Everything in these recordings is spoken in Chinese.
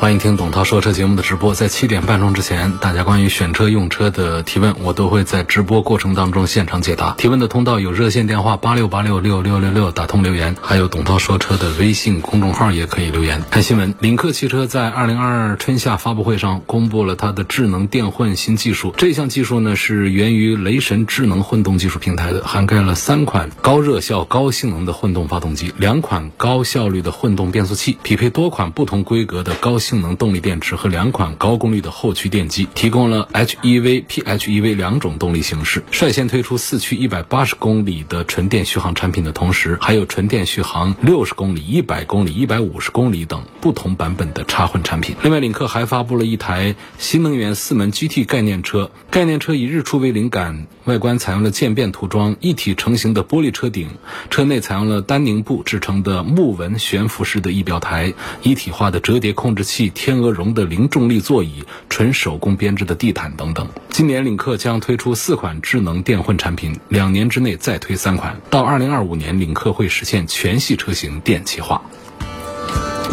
欢迎听董涛说车节目的直播，在七点半钟之前，大家关于选车用车的提问，我都会在直播过程当中现场解答。提问的通道有热线电话八六八六六六六六打通留言，还有董涛说车的微信公众号也可以留言。看新闻，领克汽车在二零二二春夏发布会上公布了它的智能电混新技术。这项技术呢是源于雷神智能混动技术平台的，涵盖了三款高热效、高性能的混动发动机，两款高效率的混动变速器，匹配多款不同规格的高。性能动力电池和两款高功率的后驱电机，提供了 HEV、PHEV 两种动力形式。率先推出四驱一百八十公里的纯电续航产品的同时，还有纯电续航六十公里、一百公里、一百五十公里等不同版本的插混产品。另外，领克还发布了一台新能源四门 GT 概念车，概念车以日出为灵感，外观采用了渐变涂装，一体成型的玻璃车顶，车内采用了丹宁布制成的木纹悬浮式的仪表台，一体化的折叠控制器。即天鹅绒的零重力座椅、纯手工编织的地毯等等。今年领克将推出四款智能电混产品，两年之内再推三款。到二零二五年，领克会实现全系车型电气化。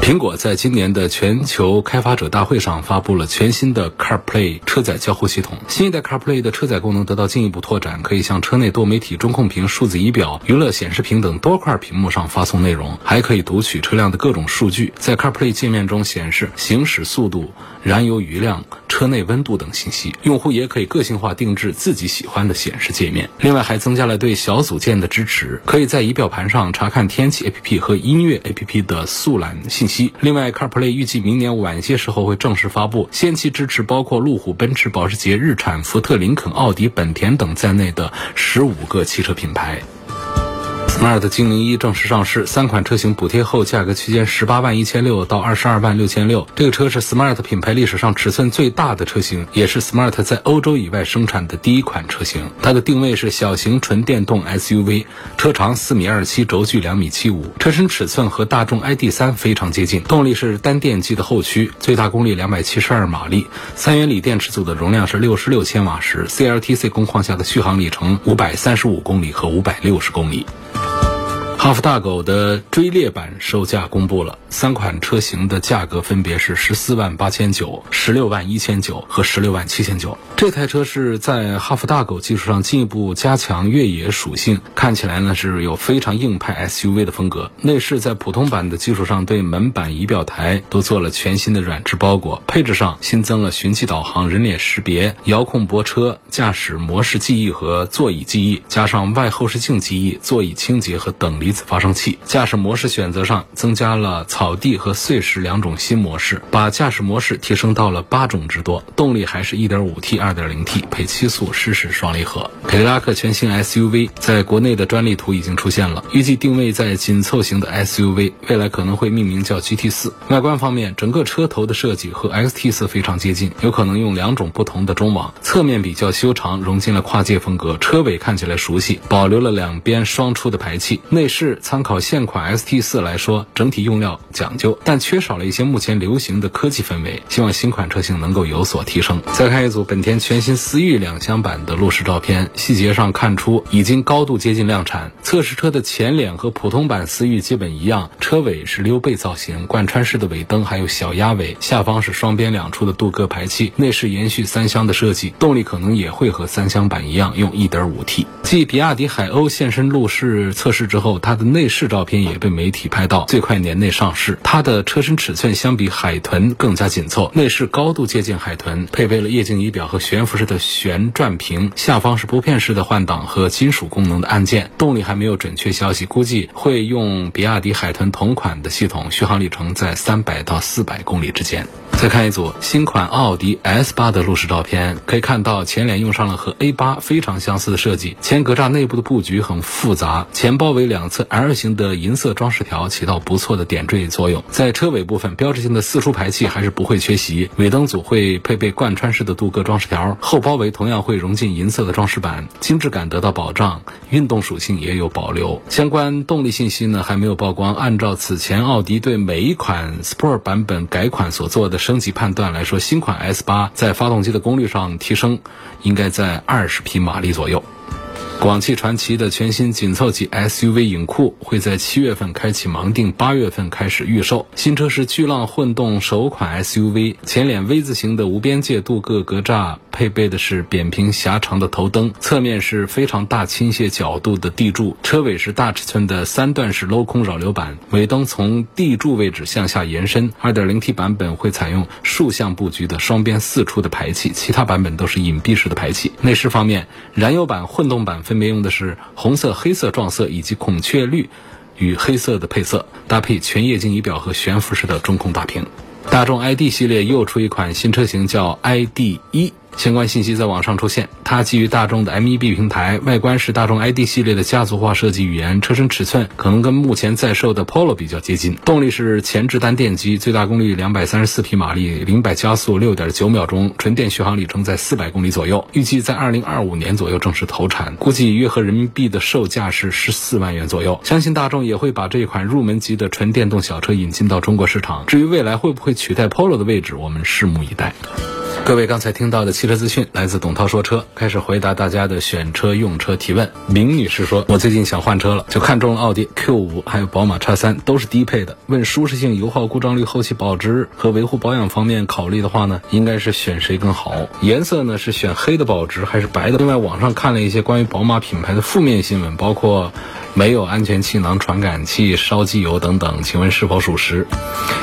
苹果在今年的全球开发者大会上发布了全新的 CarPlay 车载交互系统。新一代 CarPlay 的车载功能得到进一步拓展，可以向车内多媒体中控屏、数字仪表、娱乐显示屏等多块屏幕上发送内容，还可以读取车辆的各种数据。在 CarPlay 界面中显示行驶速度、燃油余量、车内温度等信息。用户也可以个性化定制自己喜欢的显示界面。另外，还增加了对小组件的支持，可以在仪表盘上查看天气 APP 和音乐 APP 的速览信息。另外，CarPlay 预计明年晚些时候会正式发布，先期支持包括路虎、奔驰、保时捷、日产、福特、林肯、奥迪、本田等在内的十五个汽车品牌。Smart 精灵一正式上市，三款车型补贴后价格区间十八万一千六到二十二万六千六。这个车是 Smart 品牌历史上尺寸最大的车型，也是 Smart 在欧洲以外生产的第一款车型。它的定位是小型纯电动 SUV，车长四米二七，轴距两米七五，车身尺寸和大众 ID 三非常接近。动力是单电机的后驱，最大功率两百七十二马力，三元锂电池组的容量是六十六千瓦时，CLTC 工况下的续航里程五百三十五公里和五百六十公里。Bye. 哈弗大狗的追猎版售价公布了，三款车型的价格分别是十四万八千九、十六万一千九和十六万七千九。这台车是在哈弗大狗基础上进一步加强越野属性，看起来呢是有非常硬派 SUV 的风格。内饰在普通版的基础上，对门板、仪表台都做了全新的软质包裹。配置上新增了寻迹导航、人脸识别、遥控泊车、驾驶模式记忆和座椅记忆，加上外后视镜记忆、座椅清洁和等离。发生器驾驶模式选择上增加了草地和碎石两种新模式，把驾驶模式提升到了八种之多。动力还是一点五 T、二点零 T 配七速湿式双离合。凯迪拉克全新 SUV 在国内的专利图已经出现了，预计定位在紧凑型的 SUV，未来可能会命名叫 GT 四。外观方面，整个车头的设计和 XT 四非常接近，有可能用两种不同的中网。侧面比较修长，融进了跨界风格。车尾看起来熟悉，保留了两边双出的排气。内饰。是参考现款 ST 四来说，整体用料讲究，但缺少了一些目前流行的科技氛围。希望新款车型能够有所提升。再看一组本田全新思域两厢版的路试照片，细节上看出已经高度接近量产。测试车的前脸和普通版思域基本一样，车尾是溜背造型，贯穿式的尾灯还有小鸭尾，下方是双边两出的镀铬排气。内饰延续三厢的设计，动力可能也会和三厢版一样用 1.5T。继比亚迪海鸥现身路试测试之后，它的内饰照片也被媒体拍到，最快年内上市。它的车身尺寸相比海豚更加紧凑，内饰高度接近海豚，配备了液晶仪表和悬浮式的旋转屏，下方是拨片式的换挡和金属功能的按键。动力还没有准确消息，估计会用比亚迪海豚同款的系统，续航里程在三百到四百公里之间。再看一组新款奥迪 S 八的路试照片，可以看到前脸用上了和 A 八非常相似的设计，前格栅内部的布局很复杂，前包围两 L 型的银色装饰条起到不错的点缀作用。在车尾部分，标志性的四出排气还是不会缺席，尾灯组会配备贯穿式的镀铬装饰条，后包围同样会融进银色的装饰板，精致感得到保障，运动属性也有保留。相关动力信息呢还没有曝光。按照此前奥迪对每一款 Sport 版本改款所做的升级判断来说，新款 S 八在发动机的功率上提升，应该在二十匹马力左右。广汽传祺的全新紧凑级 SUV 影酷会在七月份开启盲定，八月份开始预售。新车是巨浪混动首款 SUV，前脸 V 字形的无边界镀铬格栅，配备的是扁平狭长的头灯，侧面是非常大倾斜角度的地柱，车尾是大尺寸的三段式镂空扰流板，尾灯从地柱位置向下延伸。2.0T 版本会采用竖向布局的双边四出的排气，其他版本都是隐蔽式的排气。内饰方面，燃油版、混动版。分别用的是红色、黑色撞色以及孔雀绿与黑色的配色，搭配全液晶仪表和悬浮式的中控大屏。大众 ID 系列又出一款新车型，叫 ID 一。相关信息在网上出现，它基于大众的 MEB 平台，外观是大众 ID 系列的家族化设计语言，车身尺寸可能跟目前在售的 Polo 比较接近。动力是前置单电机，最大功率两百三十四匹马力，零百加速六点九秒钟，纯电续航里程在四百公里左右。预计在二零二五年左右正式投产，估计约合人民币的售价是十四万元左右。相信大众也会把这款入门级的纯电动小车引进到中国市场。至于未来会不会取代 Polo 的位置，我们拭目以待。各位刚才听到的汽车资讯来自董涛说车，开始回答大家的选车用车提问。明女士说：“我最近想换车了，就看中了奥迪 Q 五，还有宝马叉三，都是低配的。问舒适性、油耗、故障率、后期保值和维护保养方面考虑的话呢，应该是选谁更好？颜色呢是选黑的保值还是白的？另外网上看了一些关于宝马品牌的负面新闻，包括没有安全气囊传感器、烧机油等等，请问是否属实？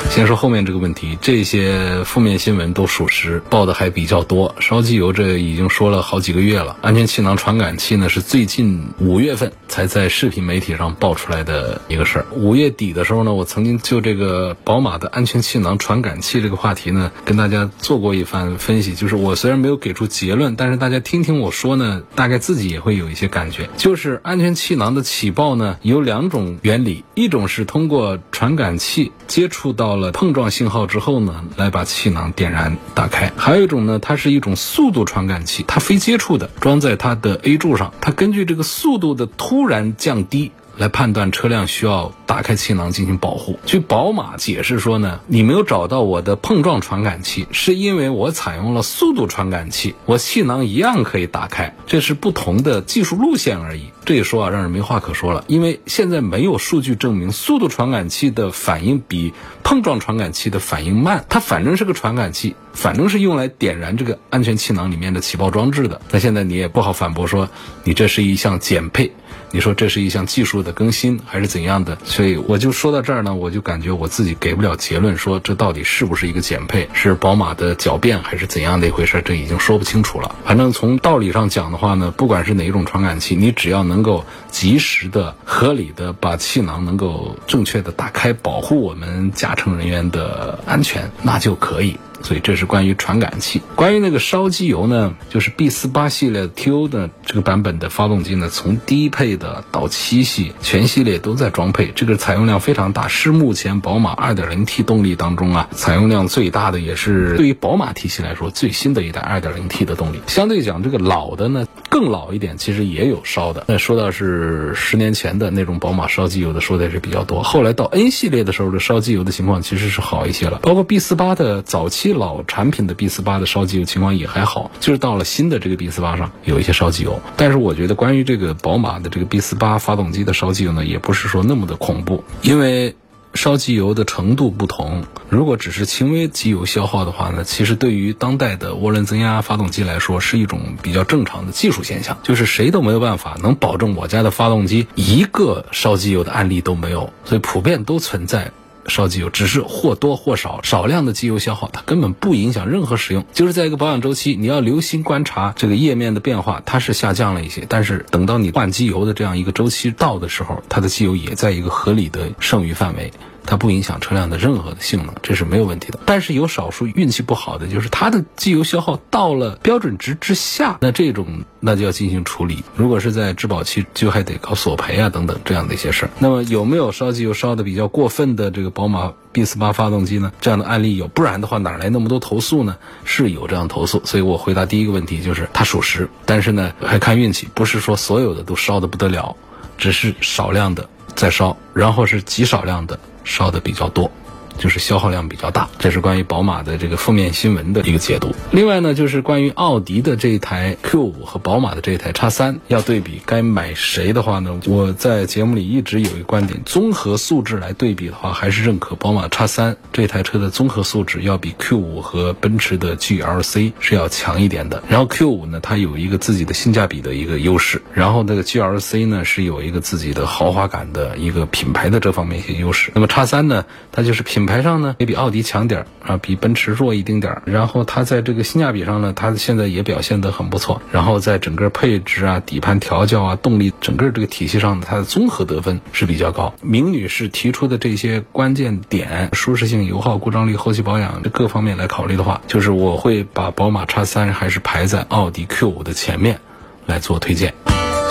先说后面这个问题，这些负面新闻都属实，报的。还比较多，烧机油这已经说了好几个月了。安全气囊传感器呢，是最近五月份才在视频媒体上爆出来的一个事儿。五月底的时候呢，我曾经就这个宝马的安全气囊传感器这个话题呢，跟大家做过一番分析。就是我虽然没有给出结论，但是大家听听我说呢，大概自己也会有一些感觉。就是安全气囊的起爆呢，有两种原理，一种是通过传感器接触到了碰撞信号之后呢，来把气囊点燃打开，还有。一种呢，它是一种速度传感器，它非接触的，装在它的 A 柱上，它根据这个速度的突然降低来判断车辆需要打开气囊进行保护。据宝马解释说呢，你没有找到我的碰撞传感器，是因为我采用了速度传感器，我气囊一样可以打开，这是不同的技术路线而已。这一说啊，让人没话可说了，因为现在没有数据证明速度传感器的反应比碰撞传感器的反应慢，它反正是个传感器。反正是用来点燃这个安全气囊里面的起爆装置的。那现在你也不好反驳说，你这是一项减配，你说这是一项技术的更新还是怎样的？所以我就说到这儿呢，我就感觉我自己给不了结论，说这到底是不是一个减配，是宝马的狡辩还是怎样的一回事？这已经说不清楚了。反正从道理上讲的话呢，不管是哪一种传感器，你只要能够及时的、合理的把气囊能够正确的打开，保护我们驾乘人员的安全，那就可以。所以这是关于传感器。关于那个烧机油呢，就是 B 四八系列 TO 的这个版本的发动机呢，从低配的到七系全系列都在装配，这个采用量非常大，是目前宝马 2.0T 动力当中啊采用量最大的，也是对于宝马体系来说最新的一代 2.0T 的动力。相对讲，这个老的呢更老一点，其实也有烧的。那说到是十年前的那种宝马烧机油的，说的也是比较多。后来到 N 系列的时候，这烧机油的情况其实是好一些了，包括 B 四八的早期。老产品的 B 四八的烧机油情况也还好，就是到了新的这个 B 四八上有一些烧机油，但是我觉得关于这个宝马的这个 B 四八发动机的烧机油呢，也不是说那么的恐怖，因为烧机油的程度不同。如果只是轻微机油消耗的话呢，其实对于当代的涡轮增压发动机来说是一种比较正常的技术现象，就是谁都没有办法能保证我家的发动机一个烧机油的案例都没有，所以普遍都存在。烧机油只是或多或少少量的机油消耗，它根本不影响任何使用。就是在一个保养周期，你要留心观察这个液面的变化，它是下降了一些，但是等到你换机油的这样一个周期到的时候，它的机油也在一个合理的剩余范围。它不影响车辆的任何的性能，这是没有问题的。但是有少数运气不好的，就是它的机油消耗到了标准值之下，那这种那就要进行处理。如果是在质保期，就还得搞索赔啊等等这样的一些事儿。那么有没有烧机油烧的比较过分的这个宝马 B 四八发动机呢？这样的案例有，不然的话哪来那么多投诉呢？是有这样投诉，所以我回答第一个问题就是它属实，但是呢还看运气，不是说所有的都烧的不得了，只是少量的在烧，然后是极少量的烧的比较多。就是消耗量比较大，这是关于宝马的这个负面新闻的一个解读。另外呢，就是关于奥迪的这一台 Q 五和宝马的这一台叉三要对比，该买谁的话呢？我在节目里一直有一个观点，综合素质来对比的话，还是认可宝马叉三这台车的综合素质要比 Q 五和奔驰的 GLC 是要强一点的。然后 Q 五呢，它有一个自己的性价比的一个优势，然后那个 GLC 呢是有一个自己的豪华感的一个品牌的这方面一些优势。那么叉三呢，它就是品。品牌上呢也比奥迪强点儿啊，比奔驰弱一丁点儿。然后它在这个性价比上呢，它现在也表现得很不错。然后在整个配置啊、底盘调教啊、动力整个这个体系上，它的综合得分是比较高。明女士提出的这些关键点，舒适性、油耗、故障率、后期保养这各方面来考虑的话，就是我会把宝马叉三还是排在奥迪 Q 五的前面来做推荐。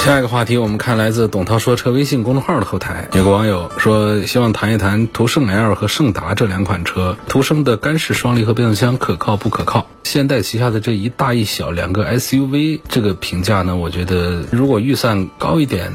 下一个话题，我们看来自董涛说车微信公众号的后台，有个网友说希望谈一谈途胜 L 和胜达这两款车。途胜的干式双离合变速箱可靠不可靠？现代旗下的这一大一小两个 SUV，这个评价呢？我觉得如果预算高一点，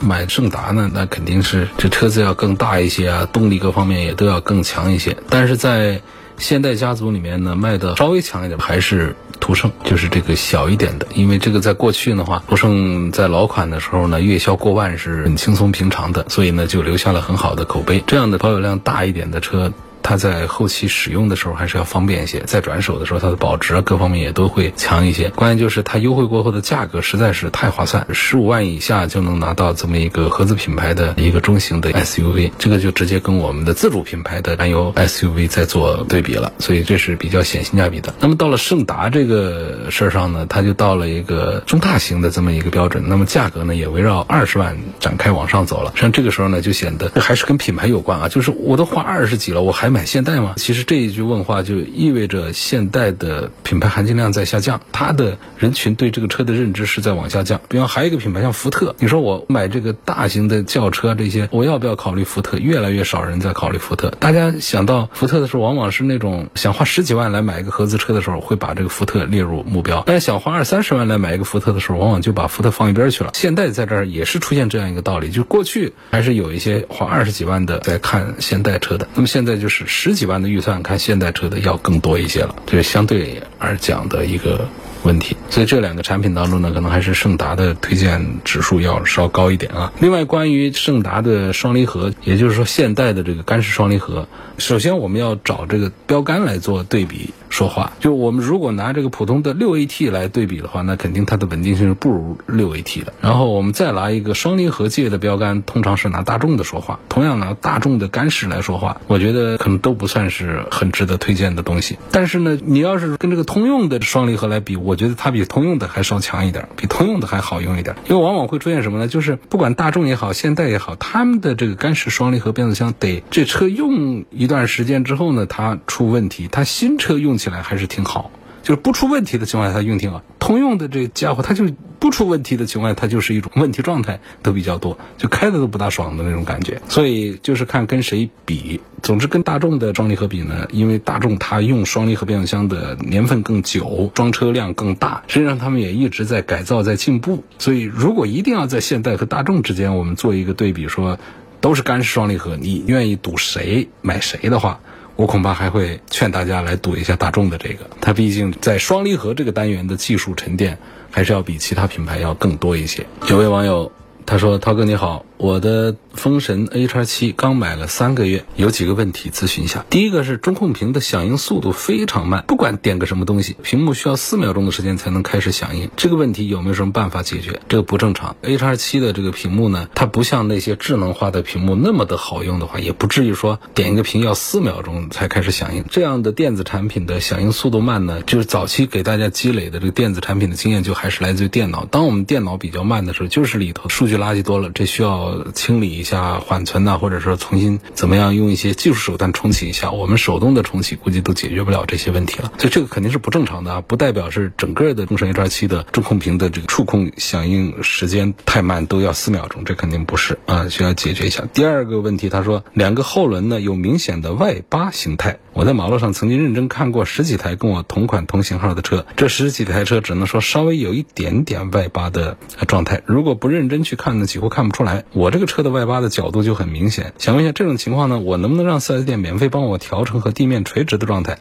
买胜达呢，那肯定是这车子要更大一些啊，动力各方面也都要更强一些。但是在现代家族里面呢，卖的稍微强一点还是途胜，就是这个小一点的。因为这个在过去的话，途胜在老款的时候呢，月销过万是很轻松平常的，所以呢就留下了很好的口碑。这样的保有量大一点的车。它在后期使用的时候还是要方便一些，在转手的时候它的保值啊各方面也都会强一些。关键就是它优惠过后的价格实在是太划算，十五万以下就能拿到这么一个合资品牌的一个中型的 SUV，这个就直接跟我们的自主品牌的燃油 SUV 在做对比了，所以这是比较显性价比的。那么到了胜达这个事儿上呢，它就到了一个中大型的这么一个标准，那么价格呢也围绕二十万展开往上走了。实际上这个时候呢就显得还是跟品牌有关啊，就是我都花二十几了，我还。买现代吗？其实这一句问话就意味着现代的品牌含金量在下降，它的人群对这个车的认知是在往下降。比方还有一个品牌像福特，你说我买这个大型的轿车这些，我要不要考虑福特？越来越少人在考虑福特。大家想到福特的时候，往往是那种想花十几万来买一个合资车的时候，会把这个福特列入目标；但是想花二三十万来买一个福特的时候，往往就把福特放一边去了。现代在这儿也是出现这样一个道理，就过去还是有一些花二十几万的在看现代车的，那么现在就是。十几万的预算看现代车的要更多一些了，这是相对而讲的一个问题。所以这两个产品当中呢，可能还是胜达的推荐指数要稍高一点啊。另外，关于胜达的双离合，也就是说现代的这个干式双离合，首先我们要找这个标杆来做对比。说话，就我们如果拿这个普通的六 AT 来对比的话，那肯定它的稳定性是不如六 AT 的。然后我们再拿一个双离合界的标杆，通常是拿大众的说话。同样拿大众的干式来说话，我觉得可能都不算是很值得推荐的东西。但是呢，你要是跟这个通用的双离合来比，我觉得它比通用的还稍强一点，比通用的还好用一点。因为往往会出现什么呢？就是不管大众也好，现代也好，他们的这个干式双离合变速箱得这车用一段时间之后呢，它出问题，它新车用。起起来还是挺好，就是不出问题的情况下，它用挺好。通用的这个家伙，它就不出问题的情况下，它就是一种问题状态都比较多，就开的都不大爽的那种感觉。所以就是看跟谁比。总之跟大众的双离合比呢，因为大众它用双离合变速箱的年份更久，装车量更大，实际上他们也一直在改造在进步。所以如果一定要在现代和大众之间我们做一个对比，说都是干式双离合，你愿意赌谁买谁的话。我恐怕还会劝大家来赌一下大众的这个，它毕竟在双离合这个单元的技术沉淀，还是要比其他品牌要更多一些。有位网友他说：“涛哥你好。”我的风神 A 叉七刚买了三个月，有几个问题咨询一下。第一个是中控屏的响应速度非常慢，不管点个什么东西，屏幕需要四秒钟的时间才能开始响应。这个问题有没有什么办法解决？这个不正常。A 叉七的这个屏幕呢，它不像那些智能化的屏幕那么的好用的话，也不至于说点一个屏要四秒钟才开始响应。这样的电子产品的响应速度慢呢，就是早期给大家积累的这个电子产品的经验，就还是来自于电脑。当我们电脑比较慢的时候，就是里头数据垃圾多了，这需要。清理一下缓存呐，或者说重新怎么样用一些技术手段重启一下，我们手动的重启估计都解决不了这些问题了。所以这个肯定是不正常的啊，不代表是整个的中升 HR7 的中控屏的这个触控响应时间太慢，都要四秒钟，这肯定不是啊，需要解决一下。第二个问题，他说两个后轮呢有明显的外八形态，我在马路上曾经认真看过十几台跟我同款同型号的车，这十几台车只能说稍微有一点点外八的状态，如果不认真去看呢，几乎看不出来。我这个车的外八的角度就很明显，想问一下这种情况呢，我能不能让 4S 店免费帮我调成和地面垂直的状态？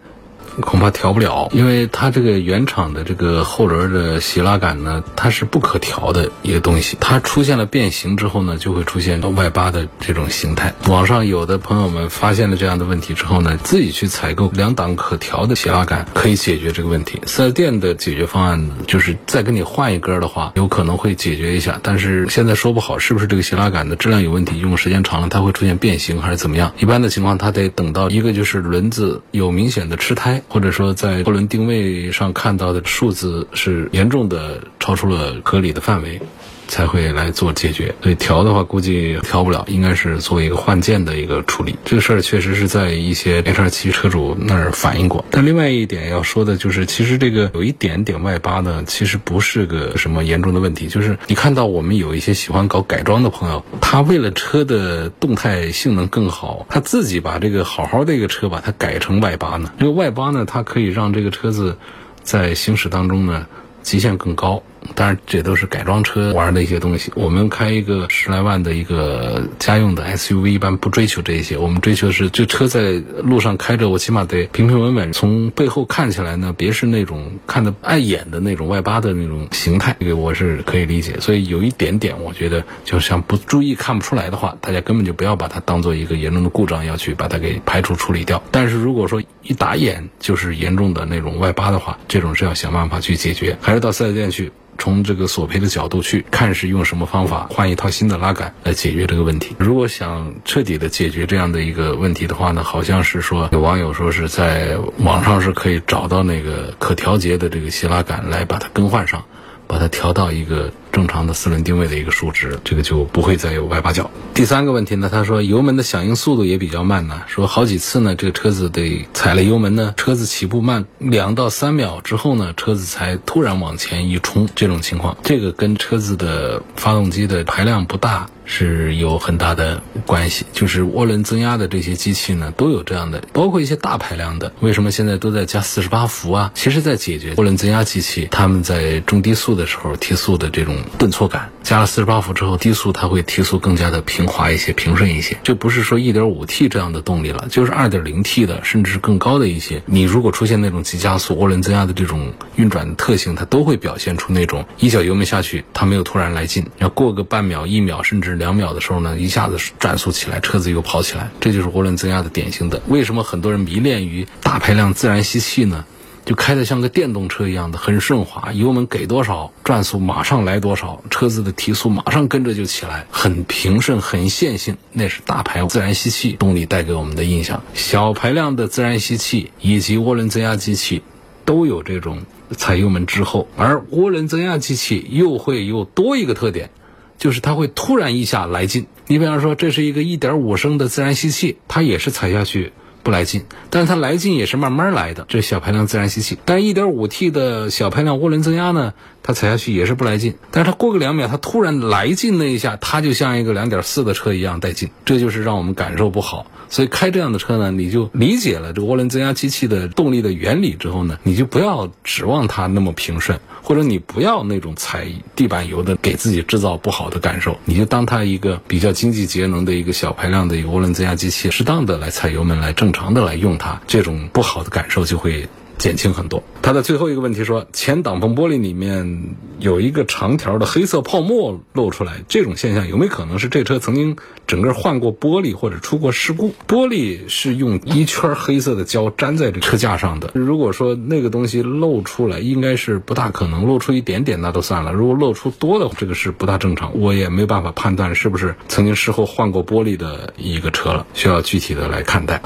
恐怕调不了，因为它这个原厂的这个后轮的斜拉杆呢，它是不可调的一个东西。它出现了变形之后呢，就会出现外八的这种形态。网上有的朋友们发现了这样的问题之后呢，自己去采购两档可调的斜拉杆，可以解决这个问题。四 S 店的解决方案就是再给你换一根的话，有可能会解决一下，但是现在说不好是不是这个斜拉杆的质量有问题，用时间长了它会出现变形还是怎么样？一般的情况，它得等到一个就是轮子有明显的吃胎。或者说，在涡轮定位上看到的数字是严重的超出了合理的范围。才会来做解决，所以调的话估计调不了，应该是做一个换件的一个处理。这个事儿确实是在一些 HR7 车主那儿反映过。但另外一点要说的就是，其实这个有一点点外八呢，其实不是个什么严重的问题。就是你看到我们有一些喜欢搞改装的朋友，他为了车的动态性能更好，他自己把这个好好的一个车把它改成外八呢。这个外八呢，它可以让这个车子在行驶当中呢极限更高。当然，这都是改装车玩的一些东西。我们开一个十来万的一个家用的 SUV，一般不追求这些。我们追求的是，这车在路上开着，我起码得平平稳稳。从背后看起来呢，别是那种看的碍眼的那种外八的那种形态，这个我是可以理解。所以有一点点，我觉得就像不注意看不出来的话，大家根本就不要把它当做一个严重的故障，要去把它给排除处理掉。但是如果说一打眼就是严重的那种外八的话，这种是要想办法去解决，还是到四 S 店去。从这个索赔的角度去看，是用什么方法换一套新的拉杆来解决这个问题。如果想彻底的解决这样的一个问题的话呢，好像是说有网友说是在网上是可以找到那个可调节的这个斜拉杆来把它更换上。把它调到一个正常的四轮定位的一个数值，这个就不会再有外八角。第三个问题呢，他说油门的响应速度也比较慢呢，说好几次呢，这个车子得踩了油门呢，车子起步慢两到三秒之后呢，车子才突然往前一冲，这种情况，这个跟车子的发动机的排量不大。是有很大的关系，就是涡轮增压的这些机器呢，都有这样的，包括一些大排量的，为什么现在都在加四十八伏啊？其实，在解决涡轮增压机器他们在中低速的时候提速的这种顿挫感。加了四十八伏之后，低速它会提速更加的平滑一些、平顺一些。这不是说一点五 T 这样的动力了，就是二点零 T 的，甚至是更高的一些。你如果出现那种急加速、涡轮增压的这种运转特性，它都会表现出那种一脚油门下去，它没有突然来劲，要过个半秒、一秒甚至两秒的时候呢，一下子转速起来，车子又跑起来，这就是涡轮增压的典型的。为什么很多人迷恋于大排量自然吸气呢？就开的像个电动车一样的很顺滑，油门给多少转速马上来多少，车子的提速马上跟着就起来，很平顺很线性。那是大排自然吸气动力带给我们的印象。小排量的自然吸气以及涡轮增压机器都有这种踩油门之后，而涡轮增压机器又会有多一个特点，就是它会突然一下来劲。你比方说，这是一个1.5升的自然吸气，它也是踩下去。不来劲，但是它来劲也是慢慢来的。这小排量自然吸气，但 1.5T 的小排量涡轮增压呢，它踩下去也是不来劲。但是它过个两秒，它突然来劲那一下，它就像一个2.4的车一样带劲，这就是让我们感受不好。所以开这样的车呢，你就理解了这个涡轮增压机器的动力的原理之后呢，你就不要指望它那么平顺。或者你不要那种踩地板油的，给自己制造不好的感受，你就当它一个比较经济节能的一个小排量的一个涡轮增压机器，适当的来踩油门，来正常的来用它，这种不好的感受就会。减轻很多。它的最后一个问题说，前挡风玻璃里面有一个长条的黑色泡沫露出来，这种现象有没有可能是这车曾经整个换过玻璃或者出过事故？玻璃是用一圈黑色的胶粘在这车架上的。如果说那个东西露出来，应该是不大可能露出一点点那都算了。如果露出多的，这个是不大正常。我也没办法判断是不是曾经事后换过玻璃的一个车了，需要具体的来看待。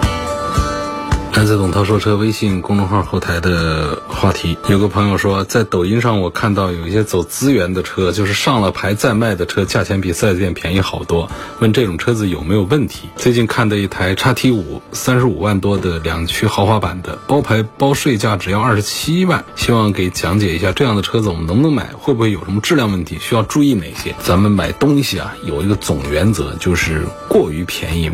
来自董涛说车微信公众号后台的话题，有个朋友说，在抖音上我看到有一些走资源的车，就是上了牌再卖的车，价钱比四 S 店便宜好多。问这种车子有没有问题？最近看的一台叉 T 五，三十五万多的两驱豪华版的，包牌包税价只要二十七万，希望给讲解一下这样的车子我们能不能买，会不会有什么质量问题，需要注意哪些？咱们买东西啊，有一个总原则，就是过于便宜。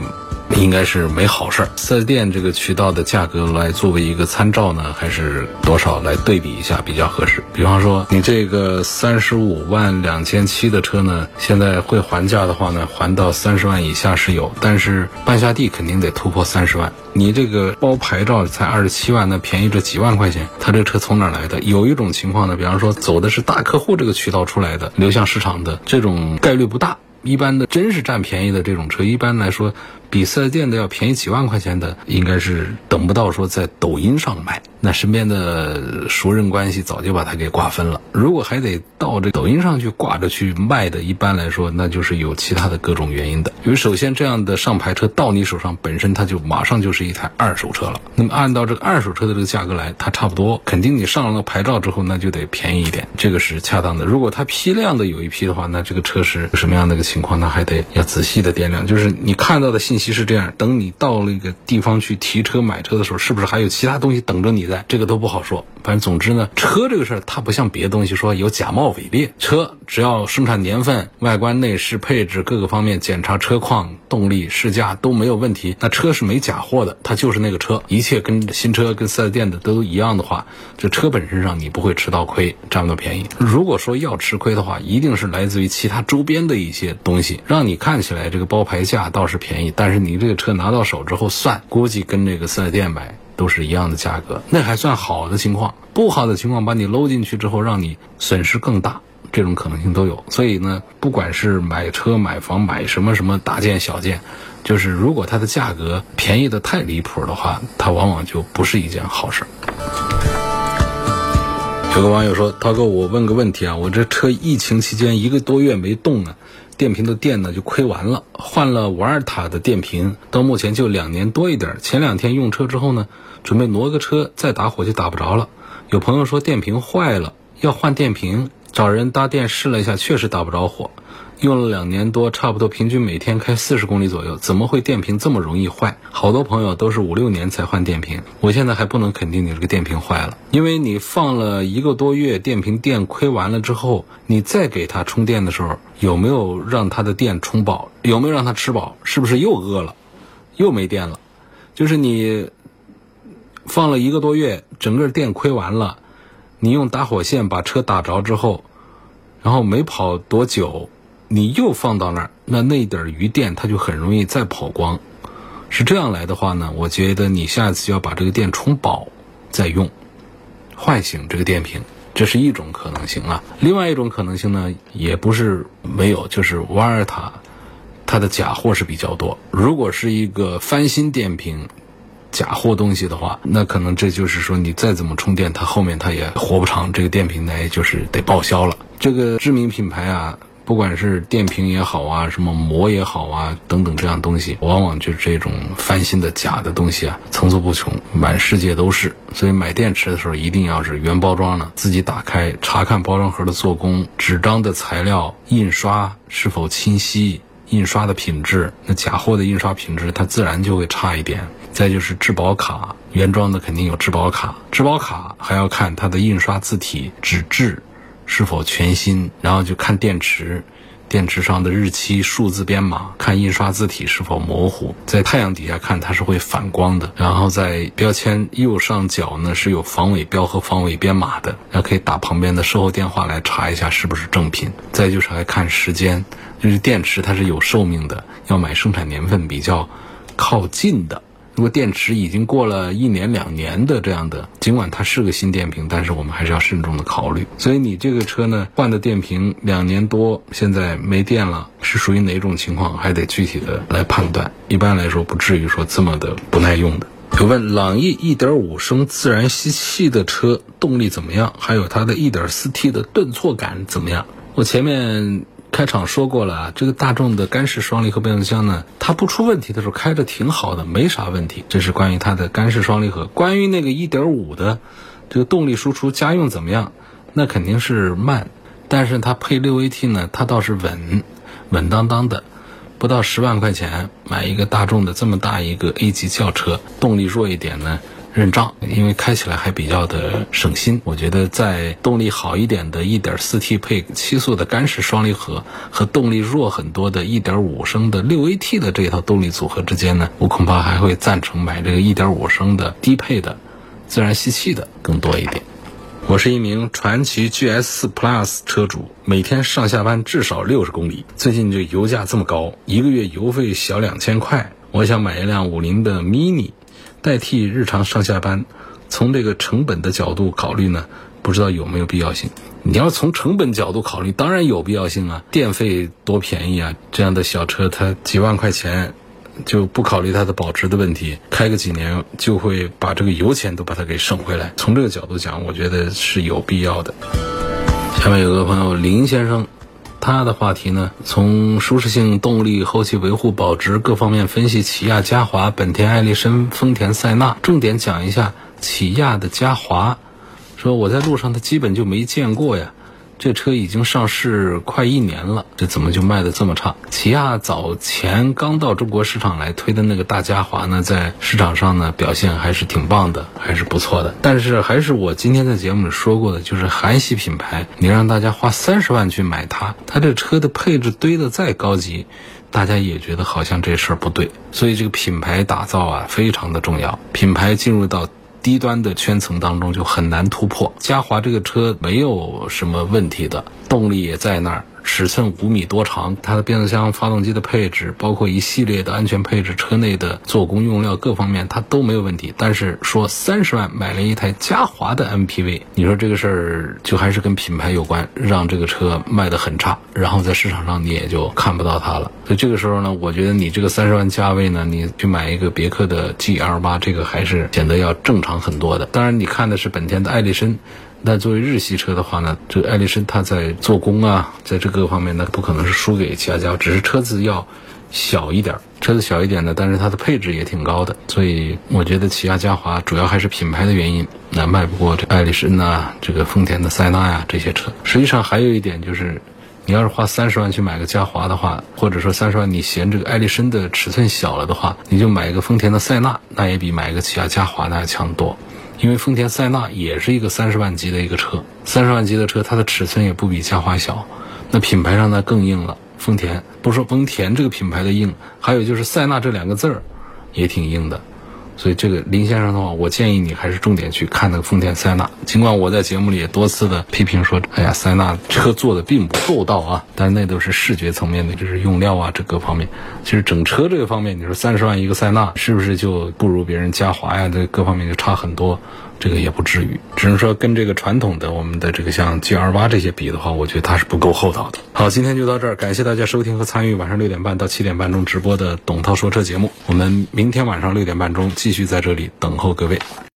应该是没好事儿。四 S 店这个渠道的价格来作为一个参照呢，还是多少来对比一下比较合适？比方说，你这个三十五万两千七的车呢，现在会还价的话呢，还到三十万以下是有，但是半下地肯定得突破三十万。你这个包牌照才二十七万，那便宜这几万块钱，他这车从哪来的？有一种情况呢，比方说走的是大客户这个渠道出来的，流向市场的这种概率不大。一般的真是占便宜的这种车，一般来说。比四 S 店的要便宜几万块钱的，应该是等不到说在抖音上卖。那身边的熟人关系早就把它给瓜分了。如果还得到这抖音上去挂着去卖的，一般来说那就是有其他的各种原因的。因为首先这样的上牌车到你手上本身它就马上就是一台二手车了。那么按照这个二手车的这个价格来，它差不多肯定你上了牌照之后那就得便宜一点，这个是恰当的。如果它批量的有一批的话，那这个车是什么样的一个情况？那还得要仔细的掂量。就是你看到的信息。其实这样，等你到了一个地方去提车买车的时候，是不是还有其他东西等着你在？这个都不好说。反正总之呢，车这个事儿它不像别的东西说有假冒伪劣，车只要生产年份、外观内饰、配置各个方面检查车况、动力、试驾都没有问题，那车是没假货的，它就是那个车，一切跟新车跟四 S 店的都一样的话，这车本身上你不会吃到亏，占不到便宜。如果说要吃亏的话，一定是来自于其他周边的一些东西，让你看起来这个包牌价倒是便宜，但是你这个车拿到手之后算，估计跟这个四 S 店买。都是一样的价格，那还算好的情况。不好的情况，把你搂进去之后，让你损失更大，这种可能性都有。所以呢，不管是买车、买房、买什么什么大件小件，就是如果它的价格便宜的太离谱的话，它往往就不是一件好事。有个网友说：“涛哥，我问个问题啊，我这车疫情期间一个多月没动呢。”电瓶的电呢就亏完了，换了五二塔的电瓶，到目前就两年多一点。前两天用车之后呢，准备挪个车再打火就打不着了。有朋友说电瓶坏了要换电瓶，找人搭电试了一下，确实打不着火。用了两年多，差不多平均每天开四十公里左右，怎么会电瓶这么容易坏？好多朋友都是五六年才换电瓶，我现在还不能肯定你这个电瓶坏了，因为你放了一个多月，电瓶电亏完了之后，你再给它充电的时候，有没有让它的电充饱？有没有让它吃饱？是不是又饿了，又没电了？就是你放了一个多月，整个电亏完了，你用打火线把车打着之后，然后没跑多久。你又放到那儿，那那点儿余电它就很容易再跑光。是这样来的话呢，我觉得你下次要把这个电充饱再用，唤醒这个电瓶，这是一种可能性啊。另外一种可能性呢，也不是没有，就是瓦尔塔它的假货是比较多。如果是一个翻新电瓶，假货东西的话，那可能这就是说你再怎么充电，它后面它也活不长，这个电瓶呢就是得报销了。这个知名品牌啊。不管是电瓶也好啊，什么膜也好啊，等等这样东西，往往就是这种翻新的假的东西啊，层出不穷，满世界都是。所以买电池的时候，一定要是原包装的，自己打开查看包装盒的做工、纸张的材料、印刷是否清晰、印刷的品质。那假货的印刷品质，它自然就会差一点。再就是质保卡，原装的肯定有质保卡，质保卡还要看它的印刷字体、纸质。是否全新？然后就看电池，电池上的日期、数字编码，看印刷字体是否模糊。在太阳底下看，它是会反光的。然后在标签右上角呢是有防伪标和防伪编码的，那可以打旁边的售后电话来查一下是不是正品。再就是还看时间，就是电池它是有寿命的，要买生产年份比较靠近的。如果电池已经过了一年两年的这样的，尽管它是个新电瓶，但是我们还是要慎重的考虑。所以你这个车呢，换的电瓶两年多，现在没电了，是属于哪种情况，还得具体的来判断。一般来说，不至于说这么的不耐用的。有问朗逸1.5升自然吸气的车动力怎么样？还有它的 1.4T 的顿挫感怎么样？我前面开场说过了，这个大众的干式双离合变速箱呢，它不出问题的时候开着挺好的，没啥问题。这是关于它的干式双离合。关于那个1.5的这个动力输出家用怎么样？那肯定是慢，但是它配 6AT 呢，它倒是稳，稳当当的。不到十万块钱买一个大众的这么大一个 A 级轿车，动力弱一点呢？认账，因为开起来还比较的省心。我觉得在动力好一点的 1.4T 配七速的干式双离合和动力弱很多的1.5升的 6AT 的这套动力组合之间呢，我恐怕还会赞成买这个1.5升的低配的自然吸气的更多一点。我是一名传祺 GS4 Plus 车主，每天上下班至少六十公里。最近这油价这么高，一个月油费小两千块，我想买一辆五菱的 Mini。代替日常上下班，从这个成本的角度考虑呢，不知道有没有必要性。你要从成本角度考虑，当然有必要性啊，电费多便宜啊！这样的小车，它几万块钱，就不考虑它的保值的问题，开个几年就会把这个油钱都把它给省回来。从这个角度讲，我觉得是有必要的。下面有个朋友林先生。他的话题呢，从舒适性、动力、后期维护、保值各方面分析起亚嘉华、本田艾力绅、丰田塞纳，重点讲一下起亚的嘉华。说我在路上，他基本就没见过呀。这车已经上市快一年了，这怎么就卖的这么差？起亚早前刚到中国市场来推的那个大嘉华呢，在市场上呢表现还是挺棒的，还是不错的。但是还是我今天在节目里说过的，就是韩系品牌，你让大家花三十万去买它，它这车的配置堆的再高级，大家也觉得好像这事儿不对。所以这个品牌打造啊，非常的重要。品牌进入到。低端的圈层当中就很难突破。嘉华这个车没有什么问题的，动力也在那儿。尺寸五米多长，它的变速箱、发动机的配置，包括一系列的安全配置，车内的做工用料各方面，它都没有问题。但是说三十万买了一台嘉华的 MPV，你说这个事儿就还是跟品牌有关，让这个车卖得很差，然后在市场上你也就看不到它了。所以这个时候呢，我觉得你这个三十万价位呢，你去买一个别克的 GL 八，这个还是显得要正常很多的。当然，你看的是本田的艾力绅。那作为日系车的话呢，这个艾力绅它在做工啊，在这个方面呢，不可能是输给起亚嘉华，只是车子要小一点，车子小一点呢，但是它的配置也挺高的，所以我觉得起亚嘉华主要还是品牌的原因，那卖不过这艾力绅呐，这个丰田的塞纳呀这些车。实际上还有一点就是，你要是花三十万去买个嘉华的话，或者说三十万你嫌这个艾力绅的尺寸小了的话，你就买一个丰田的塞纳，那也比买一个起亚嘉华那要强多。因为丰田塞纳也是一个三十万级的一个车，三十万级的车，它的尺寸也不比嘉华小，那品牌上呢更硬了。丰田不说丰田这个品牌的硬，还有就是塞纳这两个字儿也挺硬的。所以这个林先生的话，我建议你还是重点去看那个丰田塞纳。尽管我在节目里也多次的批评说，哎呀，塞纳车做的并不厚道啊，但那都是视觉层面的，就是用料啊这各方面。其实整车这个方面，你说三十万一个塞纳，是不是就不如别人嘉华呀？这各方面就差很多。这个也不至于，只能说跟这个传统的我们的这个像 G 二八这些比的话，我觉得它是不够厚道的。好，今天就到这儿，感谢大家收听和参与晚上六点半到七点半钟直播的董涛说车节目。我们明天晚上六点半钟继续在这里等候各位。